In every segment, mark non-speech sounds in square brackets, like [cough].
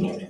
Amém.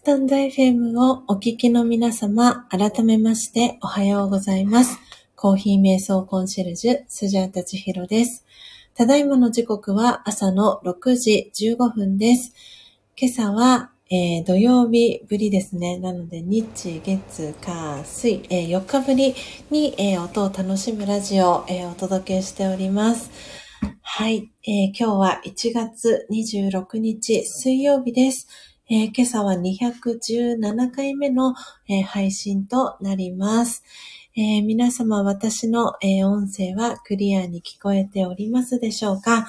スタンド FM をお聞きの皆様、改めましておはようございます。コーヒー瞑想コンシェルジュ、スジャータチヒロです。ただいまの時刻は朝の6時15分です。今朝は、えー、土曜日ぶりですね。なので、日、月、火、水、えー、4日ぶりに、えー、音を楽しむラジオを、えお届けしております。はい、え今日は1月26日水曜日です。えー、今朝は217回目の、えー、配信となります。えー、皆様、私の、え音声はクリアに聞こえておりますでしょうか、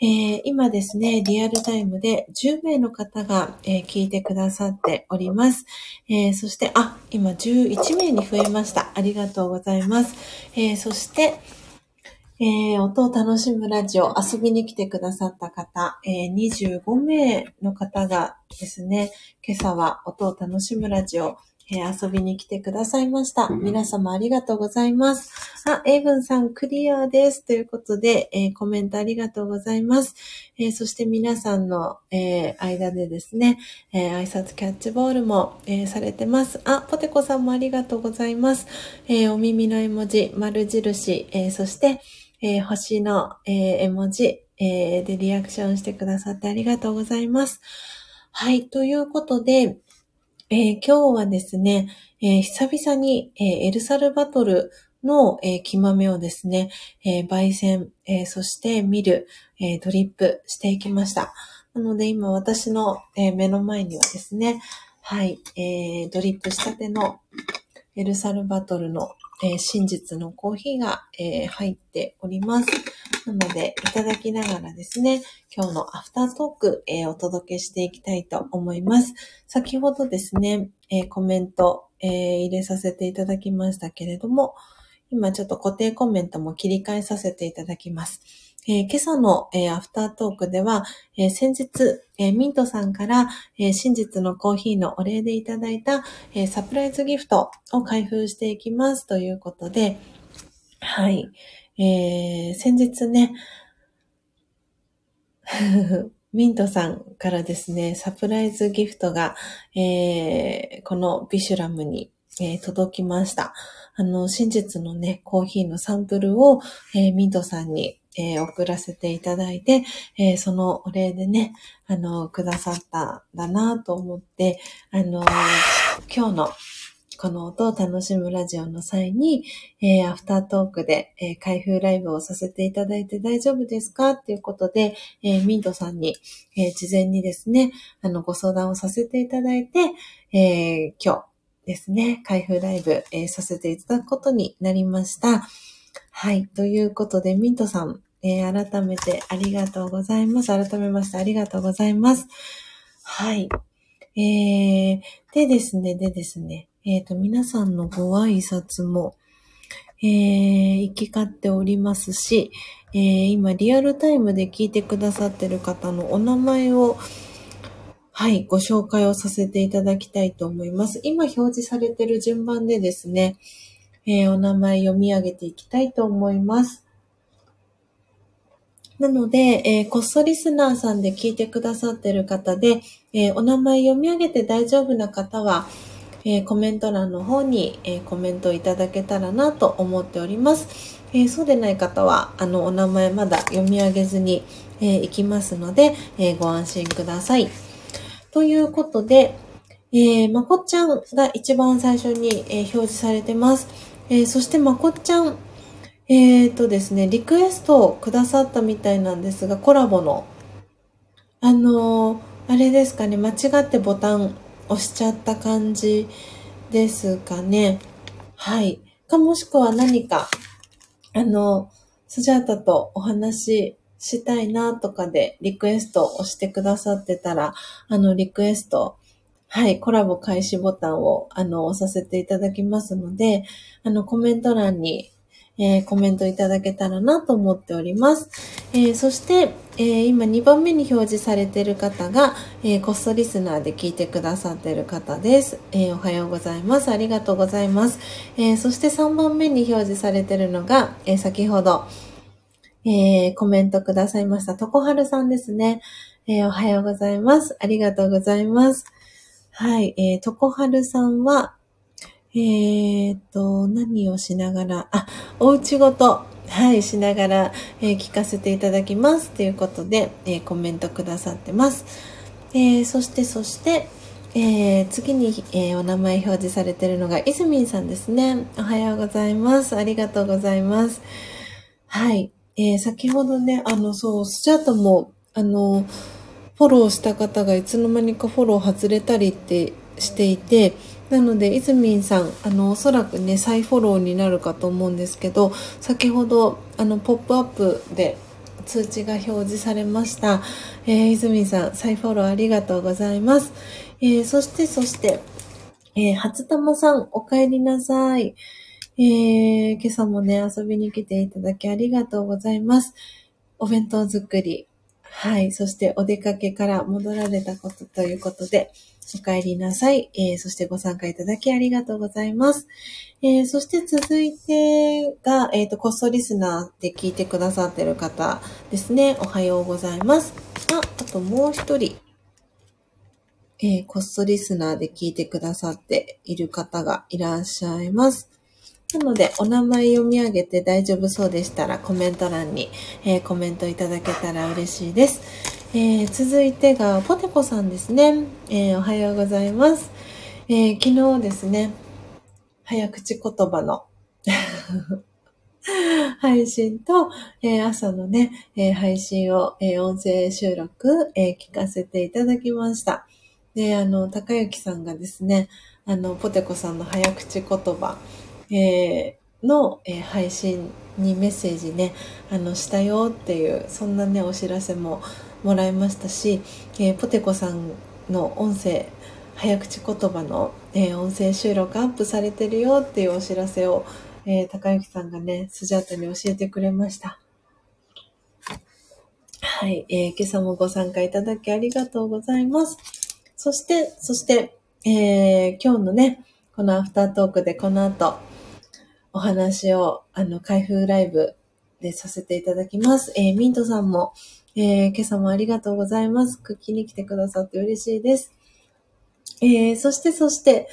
え今ですね、リアルタイムで10名の方が、え聞いてくださっております。えそして、あ、今11名に増えました。ありがとうございます。えそして、えー、音を楽しむラジオ遊びに来てくださった方、えー、25名の方がですね、今朝は音を楽しむラジオ、えー、遊びに来てくださいました。皆様ありがとうございます。あ、エイブンさんクリアです。ということで、えー、コメントありがとうございます。えー、そして皆さんの、え間でですね、え挨拶キャッチボールも、えされてます。あ、ポテコさんもありがとうございます。えお耳の絵文字、丸印、えそして、えー、星の、えー、絵文字、えー、でリアクションしてくださってありがとうございます。はい。ということで、え今日はですね、え久々に、えエルサルバトルの、え木豆をですね、え焙煎、えそして見る、えドリップしていきました。なので今私の、え目の前にはですね、はい、えドリップしたてのエルサルバトルのえー、真実のコーヒーが、えー、入っております。なので、いただきながらですね、今日のアフタートーク、えー、お届けしていきたいと思います。先ほどですね、えコメント、え入れさせていただきましたけれども、今ちょっと固定コメントも切り替えさせていただきます。えー、今朝の、えー、アフタートークでは、えー、先日、えミントさんから、え真実のコーヒーのお礼でいただいた、えサプライズギフトを開封していきますということで、はい。え先日ね、[laughs] ミントさんからですね、サプライズギフトが、えこのビシュラムに、え届きました。あの、真実のね、コーヒーのサンプルを、えミントさんにえー、送らせていただいて、えー、そのお礼でね、あの、くださったんだなと思って、あの、今日のこの音を楽しむラジオの際に、えー、アフタートークで、えー、開封ライブをさせていただいて大丈夫ですかっていうことで、えー、ミントさんに、え、事前にですね、あの、ご相談をさせていただいて、え、今日ですね、開封ライブ、え、させていただくことになりました。はい。ということで、ミントさん、えー、改めてありがとうございます。改めましてありがとうございます。はい。えー、でですね、でですね、えっ、ー、と、皆さんのご挨拶も、えー、行き交っておりますし、えー、今リアルタイムで聞いてくださってる方のお名前を、はい、ご紹介をさせていただきたいと思います。今表示されてる順番でですね、えー、お名前読み上げていきたいと思います。なので、えー、こっそリスナーさんで聞いてくださってる方で、えー、お名前読み上げて大丈夫な方は、えー、コメント欄の方に、え、コメントいただけたらなと思っております。え、そうでない方は、あの、お名前まだ読み上げずに、えー、いきますので、えご安心ください。ということで、えまこっちゃんが一番最初に、え表示されてます。えそしてまこっちゃん、えっ、とですね、リクエストをくださったみたいなんですが、コラボの。あのあれですかね、間違ってボタン押しちゃった感じですかね。はい。かもしくは何か、あの、スジャータとお話ししたいなとかでリクエストを押してくださってたら、あの、リクエスト、はい、コラボ開始ボタンを、あの、押させていただきますので、あの、コメント欄にえー、コメントいただけたらなと思っております。えー、そして、えー、今2番目に表示されている方が、えこっそリスナーで聞いてくださっている方です、えおはようございます。ありがとうございます。えそして3番目に表示されているのが、え先ほど、えコメントくださいました、とこはるさんですね。えおはようございます。ありがとうございます。はい、えー、とこはるさんは、えっ、と、何をしながら、あ、おうちごと、はい、しながら、えー、聞かせていただきます。ということで、えー、コメントくださってます。えー、そして、そして、え次に、えお名前表示されてるのが、いずみんさんですね。おはようございます。ありがとうございます。はい。え先ほどね、あの、そう、スチャートも、あの、フォローした方がいつの間にかフォロー外れたりってしていて、なので、いずみんさん、あの、おそらくね、再フォローになるかと思うんですけど、先ほど、あの、ポップアップで通知が表示されました。えー、いずみんさん、再フォローありがとうございます。えー、そして、そして、えー、初玉さん、お帰りなさい。えー、今朝もね、遊びに来ていただきありがとうございます。お弁当作り。はい。そしてお出かけから戻られたことということで、お帰りなさい。えー、そしてご参加いただきありがとうございます。えー、そして続いてが、えっ、ー、と、コストリスナーで聞いてくださってる方ですね。おはようございます。あ、あともう一人、えー、コストリスナーで聞いてくださっている方がいらっしゃいます。なので、お名前読み上げて大丈夫そうでしたら、コメント欄に、えー、コメントいただけたら嬉しいです。えー、続いてが、ポテコさんですね。えー、おはようございます。え、昨日ですね、早口言葉の [laughs] 配信と、え朝のね、え配信を、え音声収録、え聞かせていただきました。で、あの、高幸さんがですね、あの、ポテコさんの早口言葉、えーの、え配信にメッセージね、あの、したよっていう、そんなね、お知らせももらいましたし、えー、ポテコさんの音声早口言葉の、え、音声収録アップされてるよっていうお知らせを、えー、高幸さんがね、スジャータに教えてくれました。はい、えー、今朝もご参加いただきありがとうございます。そして、そして、えー、今日のね、このアフタートークでこの後、お話を、あの、開封ライブでさせていただきます。えー、ミントさんも、えー、今朝もありがとうございます。クッキーに来てくださって嬉しいです。えー、そして、そして、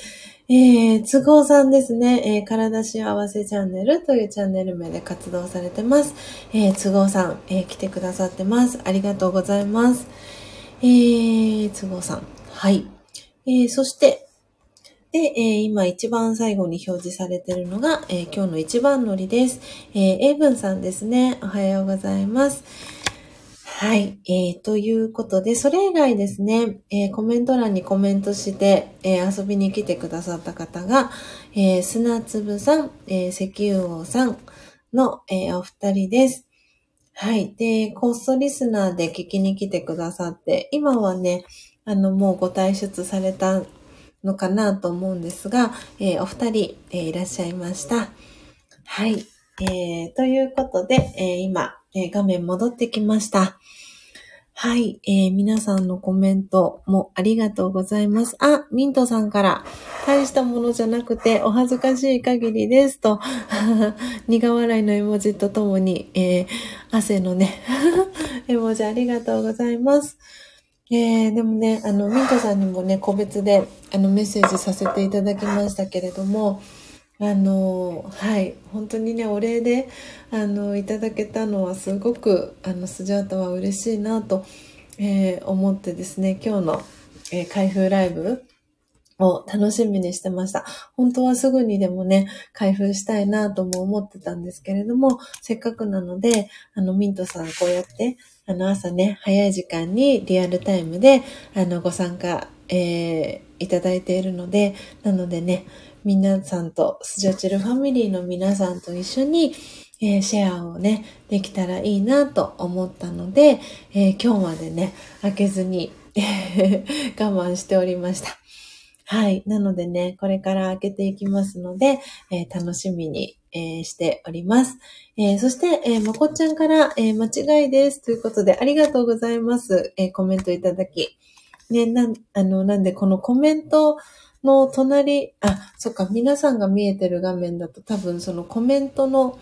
えー、都合さんですね、えー、体幸せチャンネルというチャンネル名で活動されてます。えー、都合さん、えー、来てくださってます。ありがとうございます。えー、都合さん。はい。えー、そして、で、えー、今一番最後に表示されているのが、えー、今日の一番乗りです。えー、英文さんですね。おはようございます。はい。えー、ということで、それ以外ですね、えー、コメント欄にコメントして、えー、遊びに来てくださった方が、えー、砂粒さん、えー、石油王さんの、えー、お二人です。はい。で、コストリスナーで聞きに来てくださって、今はね、あの、もうご退出されたのかなと思うんですが、えー、お二人、えー、いらっしゃいました。はい。えー、ということで、え、今、え、画面戻ってきました。はい、えー、皆さんのコメントもありがとうございます。あ、ミントさんから、大したものじゃなくてお恥ずかしい限りですと、[laughs] 苦笑いの絵文字とともに、えー、汗のね、[laughs] 絵文字ありがとうございます。えー、でもね、あの、ミントさんにもね、個別で、あの、メッセージさせていただきましたけれども、あの、はい、本当にね、お礼で、あの、いただけたのはすごく、あの、スジャータは嬉しいなと、えー、思ってですね、今日の、えー、開封ライブを楽しみにしてました。本当はすぐにでもね、開封したいなとも思ってたんですけれども、せっかくなので、あの、ミントさんこうやって、あの、朝ね、早い時間にリアルタイムで、あの、ご参加、えー、いただいているので、なのでね、皆さんと、スジャチルファミリーの皆さんと一緒に、えー、シェアをね、できたらいいなと思ったので、えー、今日までね、開けずに [laughs] 我慢しておりました。はい。なのでね、これから開けていきますので、えー、楽しみに、えしております。えそして、えまこちゃんから、え間違いです。ということで、ありがとうございます。えコメントいただき。ね、なん、あの、なんで、このコメント、の隣、あ、そっか、皆さんが見えてる画面だと多分そのコメントの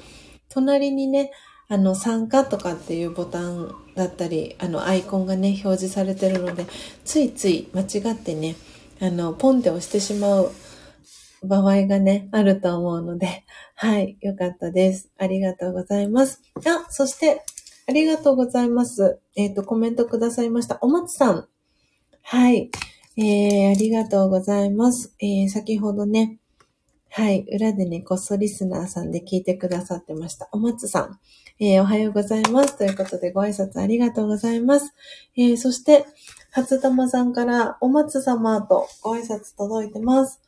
隣にね、あの、参加とかっていうボタンだったり、あの、アイコンがね、表示されてるので、ついつい間違ってね、あの、ポンって押してしまう場合がね、あると思うので、[laughs] はい、よかったです。ありがとうございます。あ、そして、ありがとうございます。えっ、ー、と、コメントくださいました。お松さん。はい。えー、ありがとうございます。えー、先ほどね、はい、裏でね、こっそリスナーさんで聞いてくださってました。お松さん、えー、おはようございます。ということで、ご挨拶ありがとうございます。えー、そして、初玉さんから、お松様とご挨拶届いてます。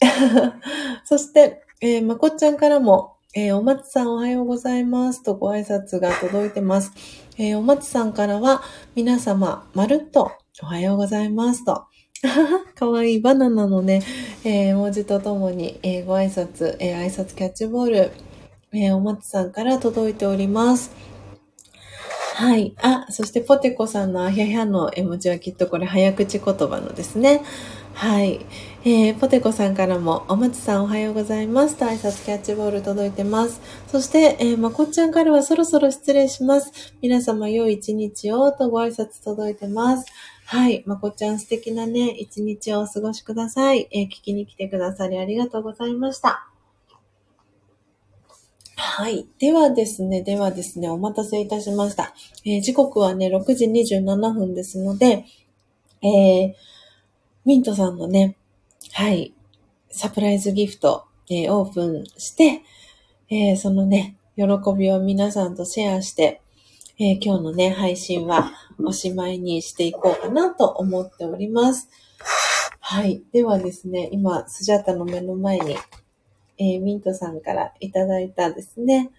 [laughs] そして、えー、まこっちゃんからも、えー、お松さんおはようございますとご挨拶が届いてます。えー、お松さんからは、皆様、まるっとおはようございますと。[laughs] かわいいバナナのね、えー、文字とともに、えー、ご挨拶、えー、挨拶キャッチボール、えお松さんから届いております。はい。あ、そしてポテコさんのあひゃひゃの絵文字はきっとこれ早口言葉のですね。はい。えー、ポテコさんからも、お松さんおはようございますと挨拶キャッチボール届いてます。そして、えー、まこっちゃんからはそろそろ失礼します。皆様良い一日をとご挨拶届いてます。はい。まこっちゃん素敵なね、一日をお過ごしください。えー、聞きに来てくださりありがとうございました。はい。ではですね、ではですね、お待たせいたしました。えー、時刻はね、6時27分ですので、えー、ミントさんのね、はい、サプライズギフト、えー、オープンして、え、そのね、喜びを皆さんとシェアして、え、今日のね、配信はおしまいにしていこうかなと思っております。はい。ではですね、今、スジャタの目の前に、えー、ミントさんからいただいたですね。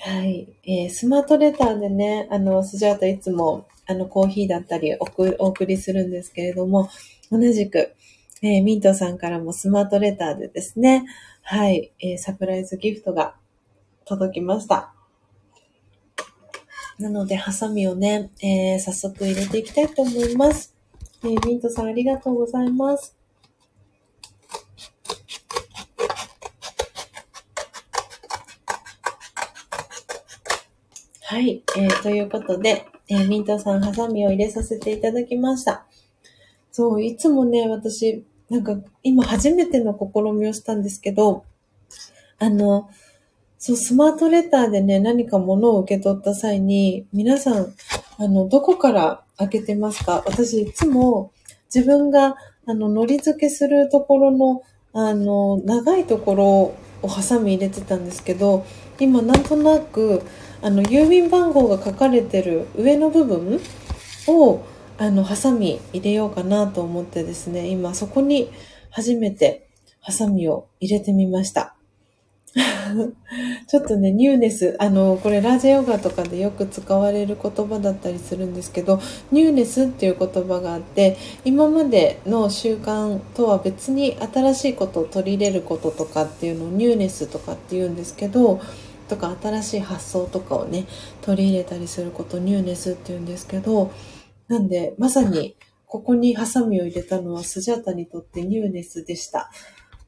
はい。えー、スマートレターでね、あの、スジャータいつも、あの、コーヒーだったりお送りするんですけれども、同じく、えー、ミントさんからもスマートレターでですね、はい、えー、サプライズギフトが届きました。なので、ハサミをね、えー、早速入れていきたいと思います。えー、ミントさんありがとうございます。はい、えー、ということで、えー、ミントさんハサミを入れさせていただきました。そう、いつもね、私、なんか今初めての試みをしたんですけど、あの、そう、スマートレターでね、何か物を受け取った際に、皆さん、あの、どこから開けてますか？私、いつも自分が、あの、のり付けするところの、あの、長いところをハサミ入れてたんですけど、今、なんとなく、あの、郵便番号が書かれてる上の部分を、あの、ハサミ入れようかなと思ってですね、今、そこに初めてハサミを入れてみました。[laughs] ちょっとね、ニューネス、あの、これラジオガとかでよく使われる言葉だったりするんですけど、ニューネスっていう言葉があって、今までの習慣とは別に新しいことを取り入れることとかっていうのをニューネスとかって言うんですけど、とか新しい発想とかをね、取り入れたりすることニューネスって言うんですけど、なんで、まさにここにハサミを入れたのはスジャタにとってニューネスでした。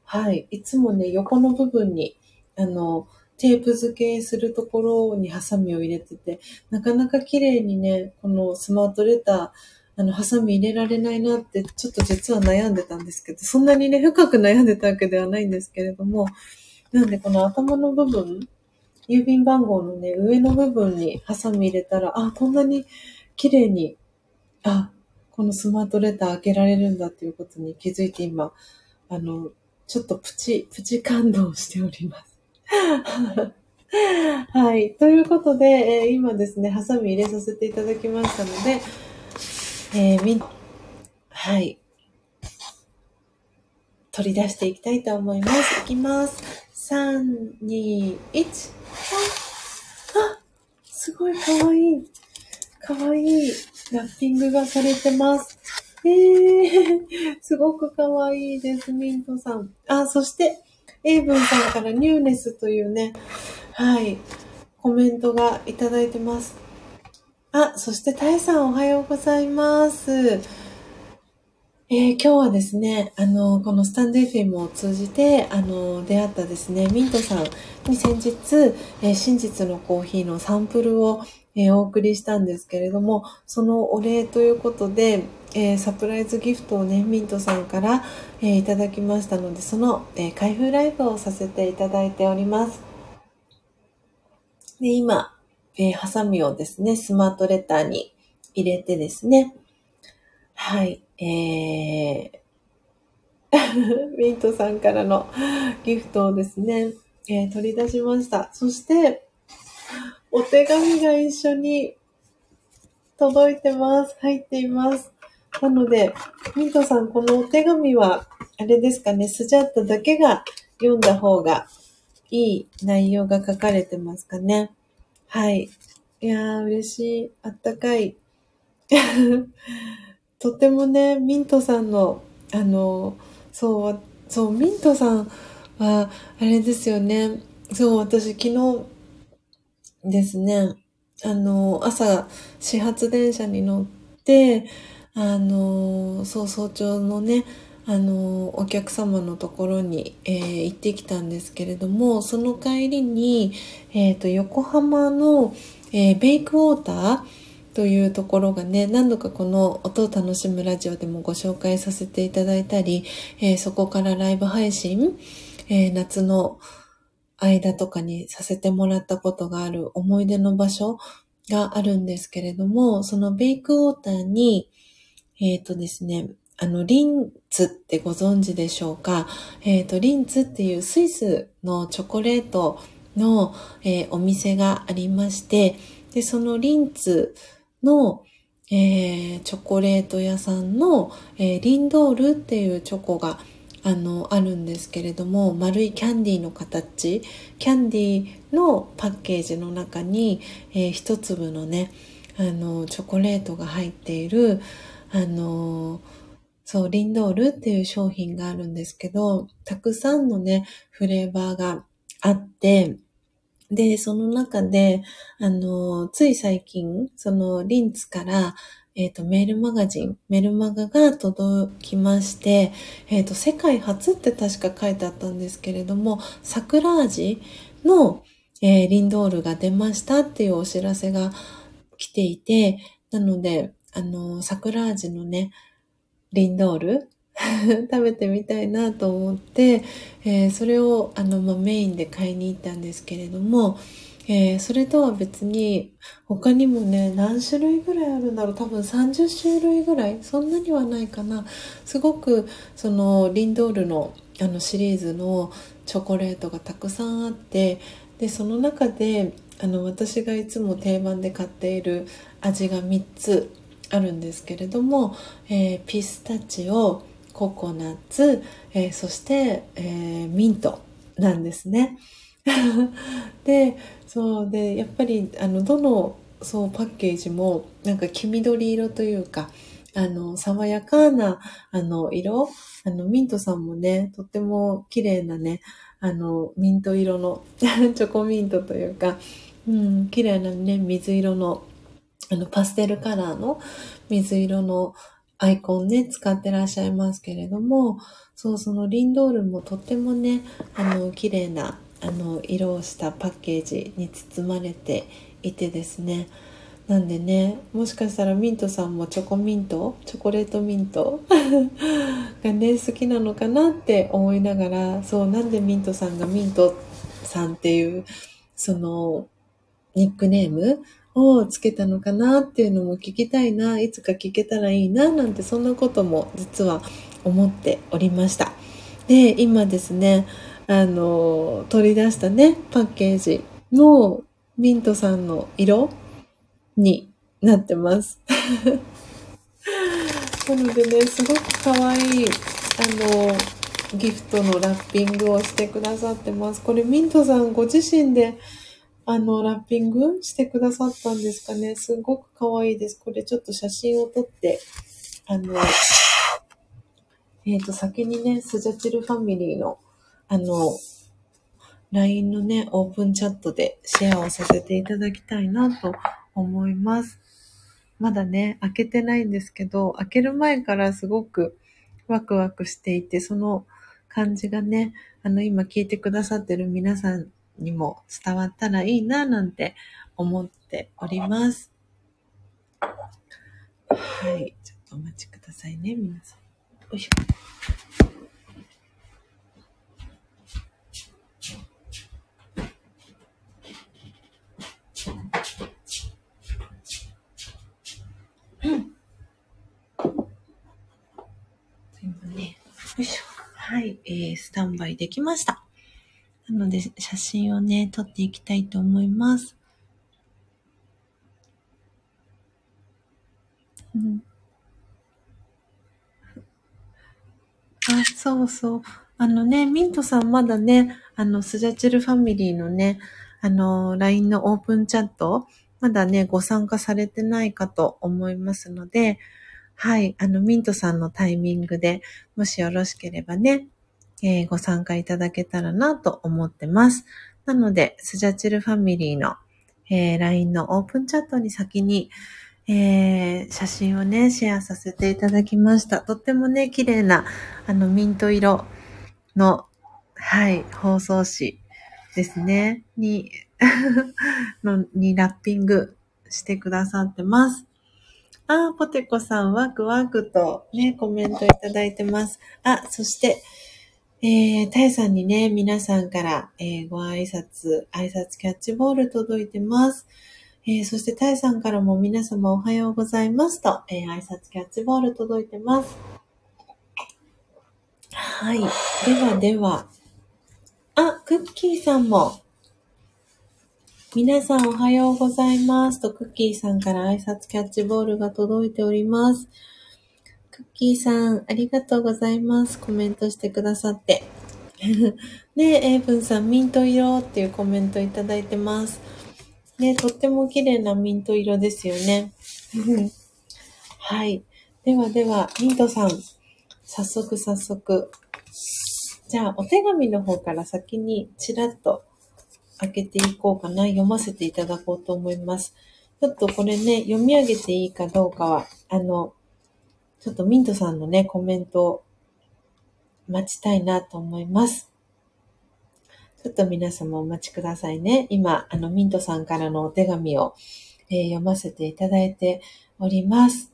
はい。いつもね、横の部分にあの、テープ付けするところにハサミを入れてて、なかなか綺麗にね、このスマートレター、あの、ハサミ入れられないなって、ちょっと実は悩んでたんですけど、そんなにね、深く悩んでたわけではないんですけれども、なんでこの頭の部分、郵便番号のね、上の部分にハサミ入れたら、あ、こんなに綺麗に、あ、このスマートレター開けられるんだっていうことに気づいて今、あの、ちょっとプチ、プチ感動しております。はい。ということで、えー、今ですね、ハサミ入れさせていただきましたので、えー、み、はい。取り出していきたいと思います。いきます。3、2、1。あ、すごいかわいい。かわいいラッピングがされてます。えー、[laughs] すごくかわいいです、ミントさん。あ、そして、エイブンさんからニューネスというね、はい、コメントがいただいてます。あ、そしてタイさんおはようございます。えー、今日はですね、あの、このスタンド FM を通じて、あの、出会ったですね、ミントさんに先日、えー、真実のコーヒーのサンプルを、えー、お送りしたんですけれども、そのお礼ということで、え、サプライズギフトをね、ミントさんから、え、いただきましたので、その、え、開封ライブをさせていただいております。で、今、えー、ハサミをですね、スマートレターに入れてですね、はい、えー、[laughs] ミントさんからのギフトをですね、えー、取り出しました。そして、お手紙が一緒に届いてます。入っています。なので、ミントさん、このお手紙は、あれですかね、スジャッタだけが読んだ方がいい内容が書かれてますかね。はい。いやー、嬉しい。あったかい。[laughs] とってもね、ミントさんの、あの、そう、そう、ミントさんは、あれですよね。そう、私昨日ですね、あの、朝、始発電車に乗って、あの、そう、早朝のね、あの、お客様のところに、えー、行ってきたんですけれども、その帰りに、えっ、ー、と、横浜の、えー、ベイクウォーターというところがね、何度かこの音を楽しむラジオでもご紹介させていただいたり、えそこからライブ配信、え夏の間とかにさせてもらったことがある思い出の場所があるんですけれども、そのベイクウォーターに、えっ、ー、とですね、あの、リンツってご存知でしょうか？えっ、ー、と、リンツっていうスイスのチョコレートの、えー、お店がありまして、で、そのリンツの、えー、チョコレート屋さんの、えー、リンドールっていうチョコがあの、あるんですけれども、丸いキャンディーの形、キャンディーのパッケージの中に、えー、一粒のね、あの、チョコレートが入っている、あの、そう、リンドールっていう商品があるんですけど、たくさんのね、フレーバーがあって、で、その中で、あの、つい最近、そのリンツから、えっ、ー、と、メールマガジン、メルマガが届きまして、えっ、ー、と、世界初って確か書いてあったんですけれども、桜味の、えー、リンドールが出ましたっていうお知らせが来ていて、なので、あの、桜味のね、リンドール [laughs] 食べてみたいなと思って、えー、それをあの、まあ、メインで買いに行ったんですけれども、えー、それとは別に他にもね何種類ぐらいあるんだろう。多分30種類ぐらいそんなにはないかな。すごくそのリンドールのあのシリーズのチョコレートがたくさんあってでその中であの私がいつも定番で買っている味が3つあるんですけれども、えー、ピスタチオココナッツ、えー、そして、えー、ミントなんですね。[laughs] で、そうで、やっぱり、あの、どの、そう、パッケージも、なんか黄緑色というか、あの、爽やかな、あの、色。あの、ミントさんもね、とっても綺麗なね、あの、ミント色の [laughs] チョコミントというか、うん、綺麗なね、水色の、あの、パステルカラーの水色のアイコンね、使ってらっしゃいますけれども、そう、そのリンドールもとってもね、あの、綺麗な、あの、色をしたパッケージに包まれていてですね、なんでね、もしかしたらミントさんもチョコミント、チョコレートミント [laughs] がね、好きなのかなって思いながら、そう、なんでミントさんがミントさんっていう、その、ニックネームをつけたのかなっていうのも聞きたいな、いつか聞けたらいいな、なんてそんなことも実は思っておりました。で、今ですね、あの、取り出したね、パッケージのミントさんの色になってます。[laughs] なのでね、すごく可愛い、あの、ギフトのラッピングをしてくださってます。これミントさんご自身で、あの、ラッピングしてくださったんですかね。すごく可愛いです。これちょっと写真を撮って、あの、えっ、ー、と、先にね、スジャチルファミリーの、あの、LINE のね、オープンチャットでシェアをさせていただきたいなと思います。まだね、開けてないんですけど、開ける前からすごくワクワクしていて、その感じがね、あの、今聞いてくださってる皆さんにも伝わったらいいな、なんて思っております。はい。ちょっとお待ちくださいね、皆さん。よいしょ。よいしょ。はい、えー、スタンバイできました。なので、写真をね、撮っていきたいと思います。うん。あ、そうそう。あのね、ミントさんまだね、あの、スジャチルファミリーのね、あの、LINE のオープンチャット、まだね、ご参加されてないかと思いますので、はい。あの、ミントさんのタイミングで、もしよろしければね、えー、ご参加いただけたらなと思ってます。なので、スジャチルファミリーの、えー、LINE のオープンチャットに先に、えー、写真をね、シェアさせていただきました。とってもね、綺麗な、あの、ミント色の、はい、放送紙ですね、に [laughs] の、にラッピングしてくださってます。あ、ポテコさん、ワクワクとね、コメントいただいてます。あ、そして、えー、タイさんにね、皆さんから、えー、ご挨拶、挨拶キャッチボール届いてます。えー、そしてタイさんからも皆様おはようございますと、えー、挨拶キャッチボール届いてます。はい。ではでは、あ、クッキーさんも、皆さんおはようございますと、クッキーさんから挨拶キャッチボールが届いております。クッキーさん、ありがとうございます。コメントしてくださって。[laughs] ねえエイブンさん、ミント色っていうコメントいただいてます。ねとっても綺麗なミント色ですよね。[laughs] はい。ではでは、ミントさん、早速早速。じゃあ、お手紙の方から先にちらっと開けていこうかな。読ませていただこうと思います。ちょっとこれね、読み上げていいかどうかは、あの、ちょっとミントさんのね、コメント待ちたいなと思います。ちょっと皆様お待ちくださいね。今、あの、ミントさんからのお手紙を、えー、読ませていただいております。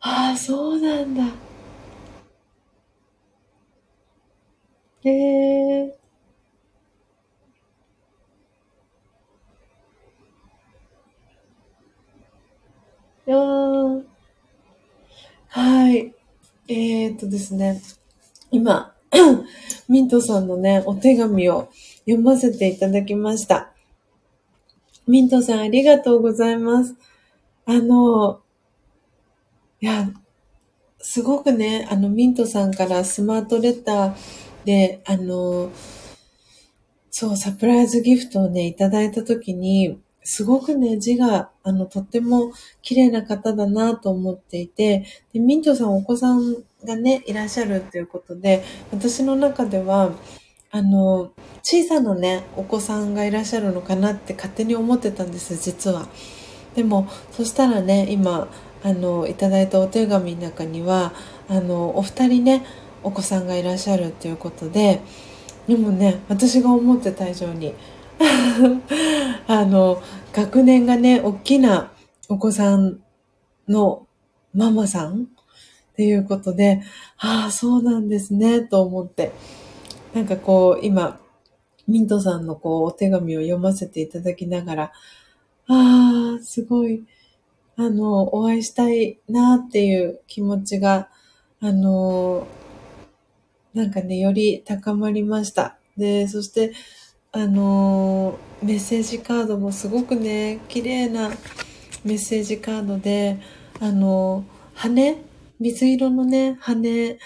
ああ、そうなんだ。へえ。ーはい。えー、っとですね。今、[coughs] ミントさんのね、お手紙を読ませていただきました。ミントさんありがとうございます。あの、いや、すごくね、あの、ミントさんからスマートレターで、あの、そう、サプライズギフトをね、いただいたときに、すごくね、字が、あの、とっても綺麗な方だなと思っていて、で、ミントさんお子さんがね、いらっしゃるっていうことで、私の中では、あの、小さなね、お子さんがいらっしゃるのかなって勝手に思ってたんです、実は。でも、そしたらね、今、あの、いただいたお手紙の中には、あの、お二人ね、お子さんがいらっしゃるっていうことで、でもね、私が思ってた以上に、[laughs] あの、学年がね、大きなお子さんのママさんっていうことで、ああ、そうなんですね、と思って。なんかこう、今、ミントさんのこう、お手紙を読ませていただきながら、ああ、すごい、あの、お会いしたいなっていう気持ちが、あの、なんかね、より高まりました。で、そして、あの、メッセージカードもすごくね、綺麗なメッセージカードで、あのー、羽水色のね、羽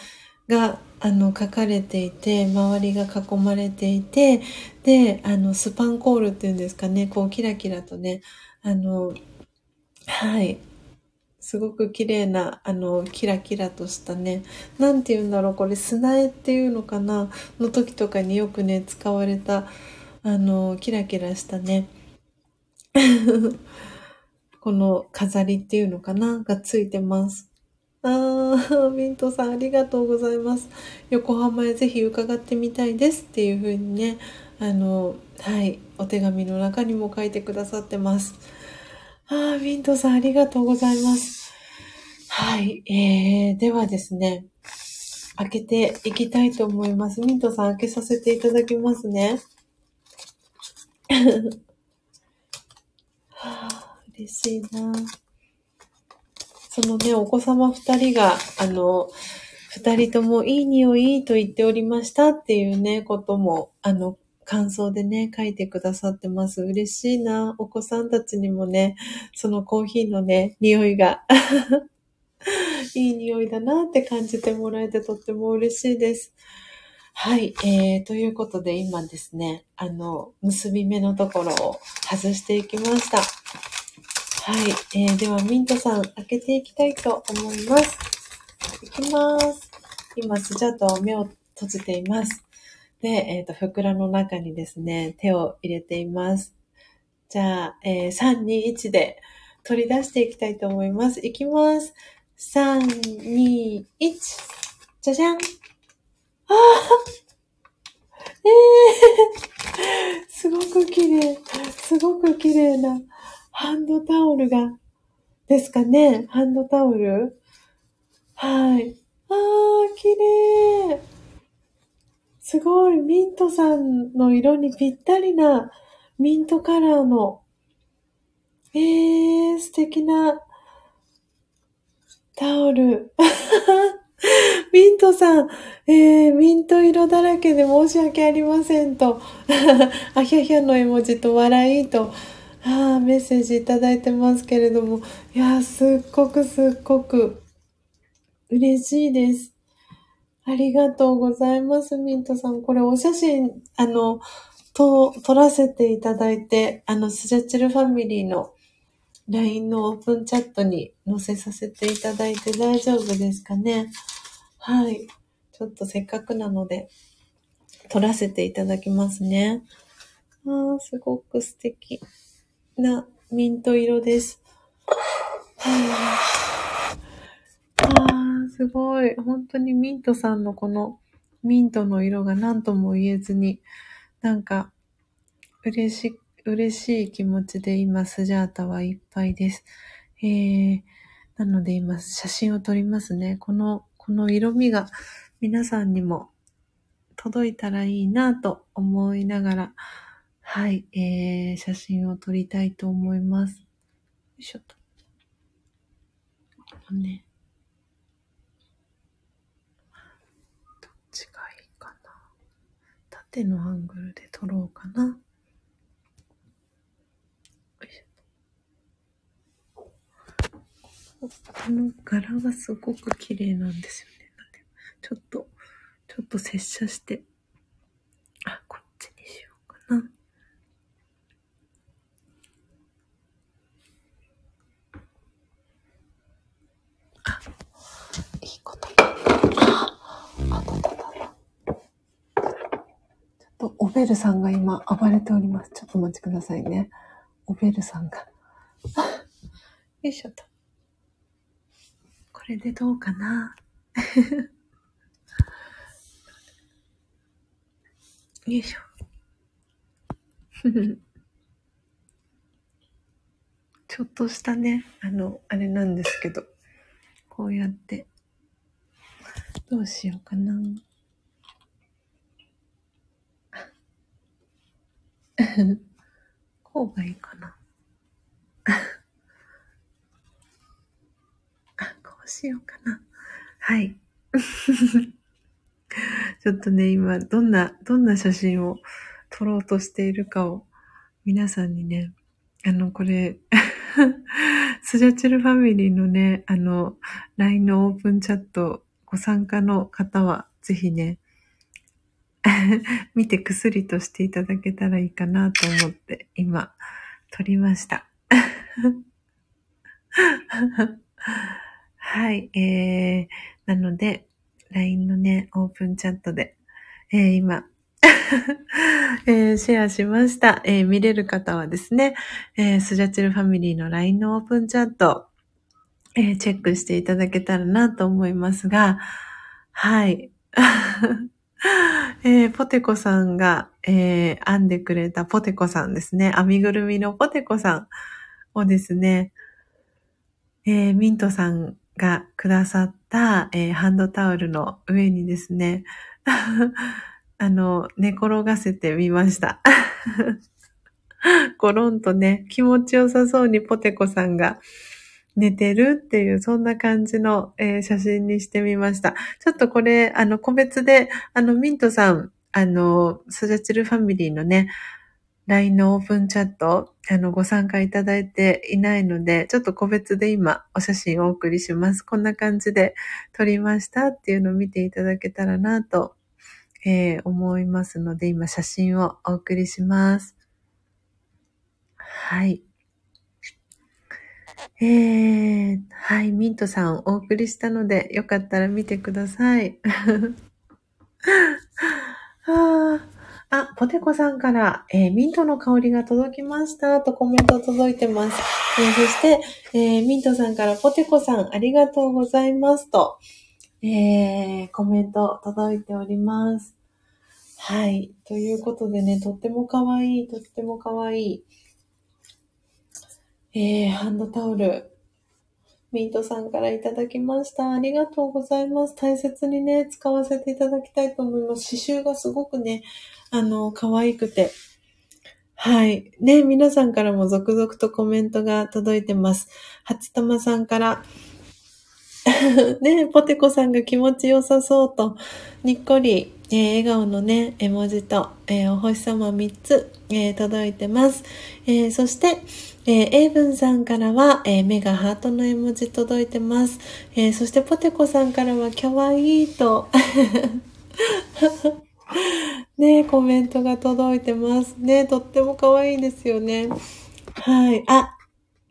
が、あの、書かれていて、周りが囲まれていて、で、あの、スパンコールっていうんですかね、こう、キラキラとね、あの、はい、すごく綺麗な、あの、キラキラとしたね、なんて言うんだろう、これ砂絵っていうのかな、の時とかによくね、使われた、あの、キラキラしたね、[laughs] この飾りっていうのかな、がついてます。あー、ミントさんありがとうございます。横浜へぜひ伺ってみたいですっていう風にね、あの、はい、お手紙の中にも書いてくださってます。ああ、ミントさんありがとうございます。はい。えー、ではですね、開けていきたいと思います。ミントさん開けさせていただきますね。[laughs] 嬉しいな。そのね、お子様二人が、あの、二人ともいい匂いと言っておりましたっていうね、ことも、あの、感想でね、書いてくださってます。嬉しいな。お子さんたちにもね、そのコーヒーのね、匂いが [laughs] いい匂いだなって感じてもらえてとっても嬉しいです。はい、えー、ということで今ですね、あの、結び目のところを外していきました。はい、えー、ではミントさん開けていきたいと思います。いきます。今、スジャート目を閉じています。で、えっ、ー、と、袋の中にですね、手を入れています。じゃあ、えー、3、2、1で取り出していきたいと思います。いきます。3、2、1。じゃじゃん。ああええー、すごく綺麗。すごく綺麗なハンドタオルが、ですかねハンドタオルはい。ああ、綺麗。すごい、ミントさんの色にぴったりなミントカラーの、えー、素敵なタオル。[laughs] ミントさん、えー、ミント色だらけで申し訳ありませんと、[laughs] あひゃひゃの絵文字と笑いと、あメッセージいただいてますけれども、いやすっごくすっごく嬉しいです。ありがとうございます、ミントさん。これお写真、あの、と、撮らせていただいて、あの、スジャチルファミリーの LINE のオープンチャットに載せさせていただいて大丈夫ですかね。はい。ちょっとせっかくなので、撮らせていただきますね。ああ、すごく素敵なミント色です。はいあすごい。本当にミントさんのこのミントの色が何とも言えずに、なんか、嬉し、嬉しい気持ちで今、スジャータはいっぱいです。えー、なので今、写真を撮りますね。この、この色味が皆さんにも届いたらいいなと思いながら、はい、えー、写真を撮りたいと思います。よいしょと。ね。どっちがいいかな縦のアングルで撮ろうかな。よいしょ。この柄がすごく綺麗なんですよね。なんでちょっと、ちょっと接写して、あ、こっちにしようかな。あ、いいこと。あ、あたたた。ちょっと、オベルさんが今暴れております。ちょっとお待ちくださいね。オベルさんが。よいしょと。これでどうかな？[laughs] よいしょ。[laughs] ちょっとしたね、あの、あれなんですけど、こうやって、どうしようかな。[laughs] こうがいいかな。しようかな。はい。[laughs] ちょっとね、今、どんな、どんな写真を撮ろうとしているかを、皆さんにね、あの、これ [laughs] スジャチルファミリーのね、あの、LINE のオープンチャットご参加の方は、ぜひね、[laughs] 見て薬としていただけたらいいかなと思って、今、撮りました。はい、えー、なので、LINE のね、オープンチャットで、えー、今、[laughs] えー、シェアしました。えー、見れる方はですね、えー、スジャチルファミリーの LINE のオープンチャット、えー、チェックしていただけたらなと思いますが、はい。[laughs] えー、ポテコさんが、えー、編んでくれたポテコさんですね。編みぐるみのポテコさんをですね、えー、ミントさんがくださった、えー、ハンドタオルの上にですね、[laughs] あの、寝転がせてみました。[laughs] コロンとね、気持ちよさそうにポテコさんが寝てるっていう、そんな感じの、えー、写真にしてみました。ちょっとこれ、あの、個別で、あの、ミントさん、あの、スジャチルファミリーのね、LINE のオープンチャット、あの、ご参加いただいていないので、ちょっと個別で今、お写真をお送りします。こんな感じで撮りましたっていうのを見ていただけたらなと、えー、思いますので、今写真をお送りします。はい。えー、はい、ミントさんお送りしたので、よかったら見てください。は [laughs] ああ、ポテコさんから、えー、ミントの香りが届きましたとコメント届いてます。えー、そして、えー、ミントさんから、ポテコさんありがとうございますと、えコメント届いております。はい。ということでね、とっても可愛い、とっても可愛い、えハンドタオル、ミントさんからいただきました。ありがとうございます。大切にね、使わせていただきたいと思います。刺繍がすごくね、あの、可愛くて。はい。ね、皆さんからも続々とコメントが届いてます。初玉さんから、[laughs] ね、ポテコさんが気持ちよさそうと、にっこり、えー、笑顔のね、絵文字と、えー、お星様3つ、えー、届いてます。えそして、えー、エイブンさんからは、え目がハートの絵文字届いてます。えそしてポテコさんからは、かわいいと、[laughs] [laughs] ねコメントが届いてます。ねとっても可愛いですよね。はい。あ、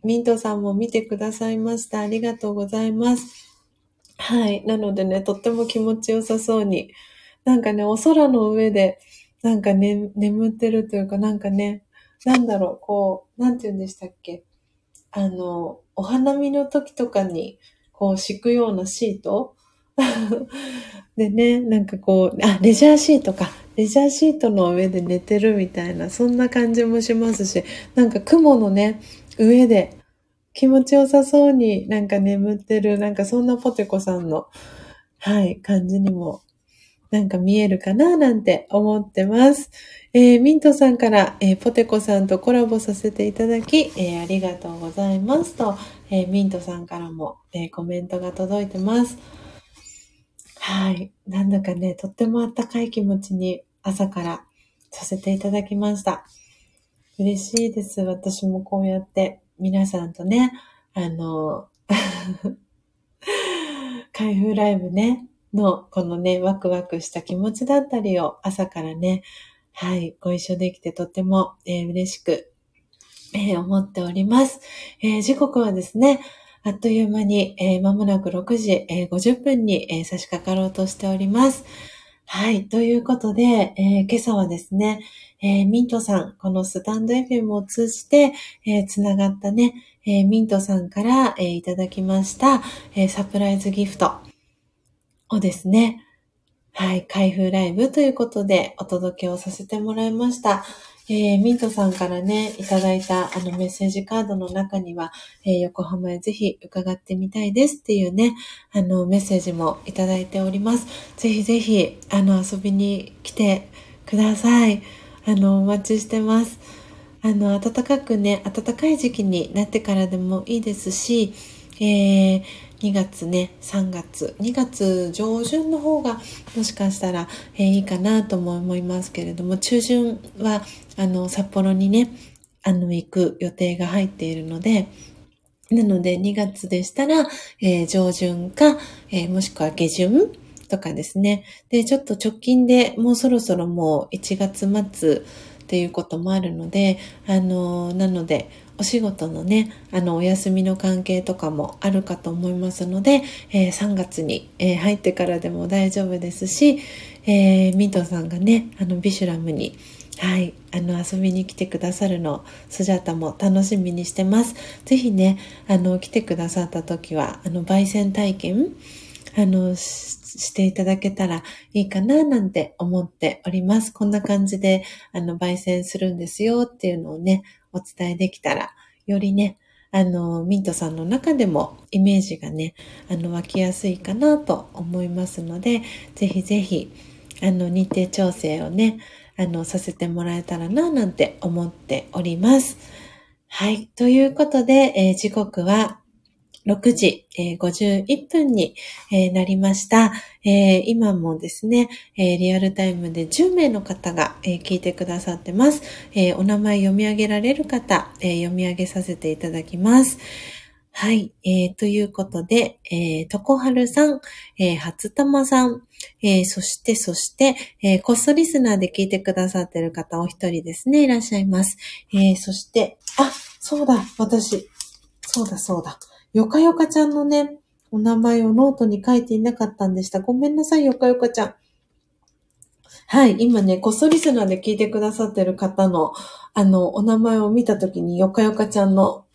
ミントさんも見てくださいました。ありがとうございます。はい。なのでね、とっても気持ちよさそうに。なんかね、お空の上で、なんかね、眠ってるというか、なんかね、なんだろう、こう、なんて言うんでしたっけ？あの、お花見の時とかに、こう、敷くようなシート [laughs] でね、なんかこう、あ、レジャーシートか。レジャーシートの上で寝てるみたいな、そんな感じもしますし、なんか雲のね、上で気持ちよさそうになんか眠ってる、なんかそんなポテコさんの、はい、感じにもなんか見えるかななんて思ってます。えー、ミントさんから、えー、ポテコさんとコラボさせていただき、えー、ありがとうございますと、えミントさんからも、えコメントが届いてます。はい。なんだかね、とってもあったかい気持ちに朝からさせていただきました。嬉しいです。私もこうやって皆さんとね、あの、[laughs] 開封ライブね、の、このね、ワクワクした気持ちだったりを朝からね、はい、ご一緒できてとても、えー、嬉しく、えー、思っております。えー、時刻はですね、あっという間に、えー、間もなく6時、えー、50分に、えー、差し掛かろうとしております。はい。ということで、えー、今朝はですね、えー、ミントさん、このスタンド FM を通じて、えー、つながったね、えミントさんから、えいただきました、えサプライズギフトをですね、はい、開封ライブということでお届けをさせてもらいました。えー、ミントさんからね、いただいたあのメッセージカードの中には、えー、横浜へぜひ伺ってみたいですっていうね、あのメッセージもいただいております。ぜひぜひ、あの遊びに来てください。あの、お待ちしてます。あの、暖かくね、暖かい時期になってからでもいいですし、えー、2月ね、3月、2月上旬の方がもしかしたら、えー、いいかなとも思いますけれども、中旬は、あの、札幌にね、あの、行く予定が入っているので、なので2月でしたら、えー、上旬か、えー、もしくは下旬とかですね。で、ちょっと直近でもうそろそろもう1月末っていうこともあるので、あの、なので、お仕事のね、あの、お休みの関係とかもあるかと思いますので、えー、3月に、えー、入ってからでも大丈夫ですし、えー、ミントさんがね、あの、ビシュラムに、はい、あの、遊びに来てくださるの、スジャタも楽しみにしてます。ぜひね、あの、来てくださった時は、あの、焙煎体験、あの、していただけたらいいかななんて思っております。こんな感じで、あの、焙煎するんですよっていうのをね、お伝えできたら、よりね、あの、ミントさんの中でもイメージがね、あの、湧きやすいかなと思いますので、ぜひぜひ、あの、日程調整をね、あの、させてもらえたらな、なんて思っております。はい。ということで、えー、時刻は6時、えー、51分に、えー、なりました、えー、今もですね、えリアルタイムで10名の方が、え聞いてくださってます。えお名前読み上げられる方、え読み上げさせていただきます。はい。えー、ということで、えー、とこはるさん、えー、初玉さん、えー、そして、そして、えー、コストリスナーで聞いてくださってる方お一人ですね、いらっしゃいます。えー、そして、あ、そうだ、私。そうだ、そうだ。よかよかちゃんのね、お名前をノートに書いていなかったんでした。ごめんなさい、よかよかちゃん。はい、今ね、こっそリスナーで聞いてくださってる方の、あの、お名前を見たときに、よかよかちゃんの [coughs]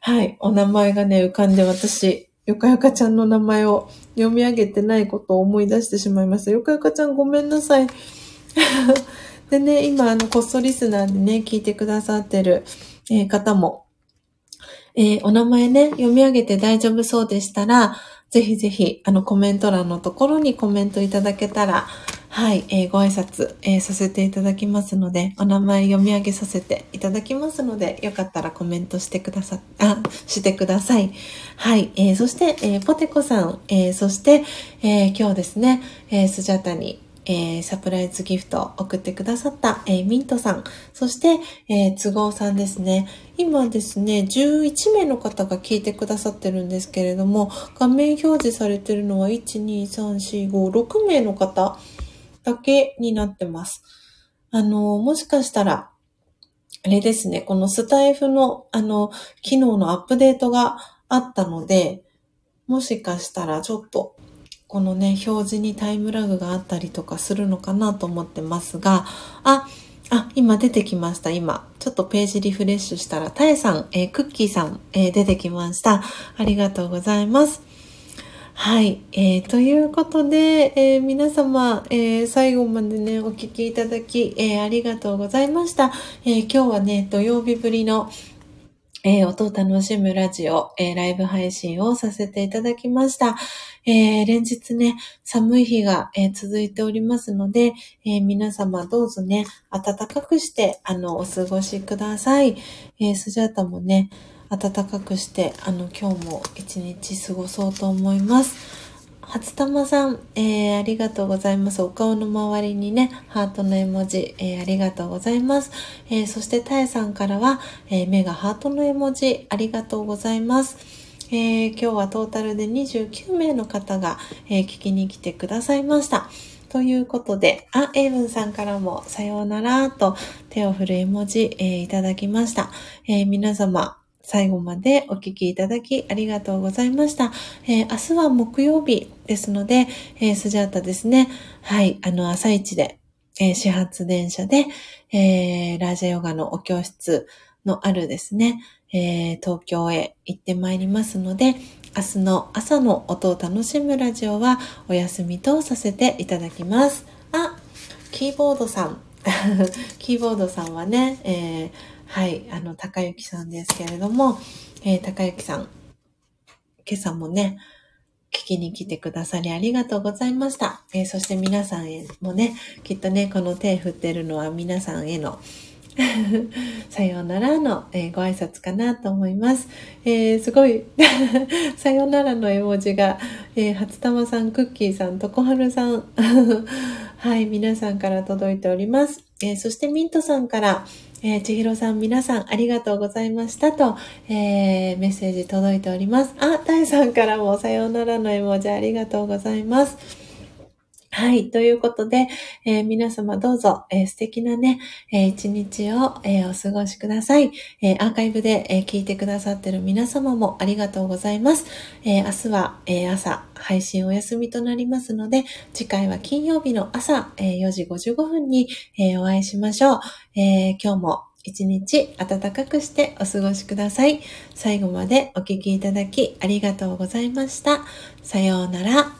はい、お名前がね、浮かんで私、よかよかちゃんの名前を読み上げてないことを思い出してしまいました。よかよかちゃんごめんなさい。[laughs] でね、今、あの、こっそリスナーでね、聞いてくださってる、えー、方もえー、お名前ね、読み上げて大丈夫そうでしたら、ぜひぜひ、あの、コメント欄のところにコメントいただけたら、はい、えー、ご挨拶、えー、させていただきますので、お名前読み上げさせていただきますので、よかったらコメントしてくださ、あ、してください。はい、えー、そして、えポテコさん、えそして、え今日ですね、えスジャタに、えー、サプライズギフトを送ってくださった、えー、ミントさん、そして、えー、都合さんですね。今ですね、11名の方が聞いてくださってるんですけれども、画面表示されてるのは1、2、3、4、5、6名の方だけになってます。あの、もしかしたら、あれですね、このスタイフの、あの、機能のアップデートがあったので、もしかしたらちょっとこのね、表示にタイムラグがあったりとかするのかなと思ってますが、あ、あ、今出てきました。今。ちょっとページリフレッシュしたら、タエさん、えー、クッキーさん、えー、出てきました。ありがとうございます。はい。えー、ということで、えー、皆様、えー、最後までね、お聞きいただき、えありがとうございました。え今日はね、土曜日ぶりの、え音を楽しむラジオ、えライブ配信をさせていただきました。えー、連日ね、寒い日が、え、続いておりますので、え、皆様どうぞね、暖かくして、あの、お過ごしください。えスジャータもね、暖かくして、あの、今日も一日過ごそうと思います。初玉さん、えー、ありがとうございます。お顔の周りにね、ハートの絵文字、えー、ありがとうございます。えー、そして、たえさんからは、え目がハートの絵文字、ありがとうございます。えー、今日はトータルで29名の方が、えー、聞きに来てくださいました。ということで、あ、エイブンさんからもさようならと手を振る絵文字、えー、いただきました。えー、皆様、最後までお聞きいただきありがとうございました。えー、明日は木曜日ですので、えー、スジャータですね。はい、あの、朝一で、えー、始発電車で、えー、ラージャヨガのお教室のあるですね、えー、東京へ行ってまいりますので、明日の朝の音を楽しむラジオはお休みとさせていただきます。あ、キーボードさん。[laughs] キーボードさんはね、えー、はい、あの、高幸さんですけれども、えー、高幸さん、今朝もね、聞きに来てくださりありがとうございました。えー、そして皆さんへもね、きっとね、この手振ってるのは皆さんへの [laughs] さようならの、えー、ご挨拶かなと思います。えー、すごい [laughs] さようならの絵文字が、えー、初玉さん、クッキーさん、とこはるさん、[laughs] はい、皆さんから届いております。えそしてミントさんから、えー、千尋さん皆さんありがとうございましたと、えー、メッセージ届いております。あ、タイさんからもさようならの絵文字ありがとうございます。はい。ということで、えー、皆様どうぞ、えー、素敵なね、えー、一日を、えお過ごしください。えアーカイブで、え聞いてくださってる皆様もありがとうございます。え明日は、え朝、配信お休みとなりますので、次回は金曜日の朝、え4時55分に、えお会いしましょう。え今日も一日暖かくしてお過ごしください。最後までお聴きいただきありがとうございました。さようなら。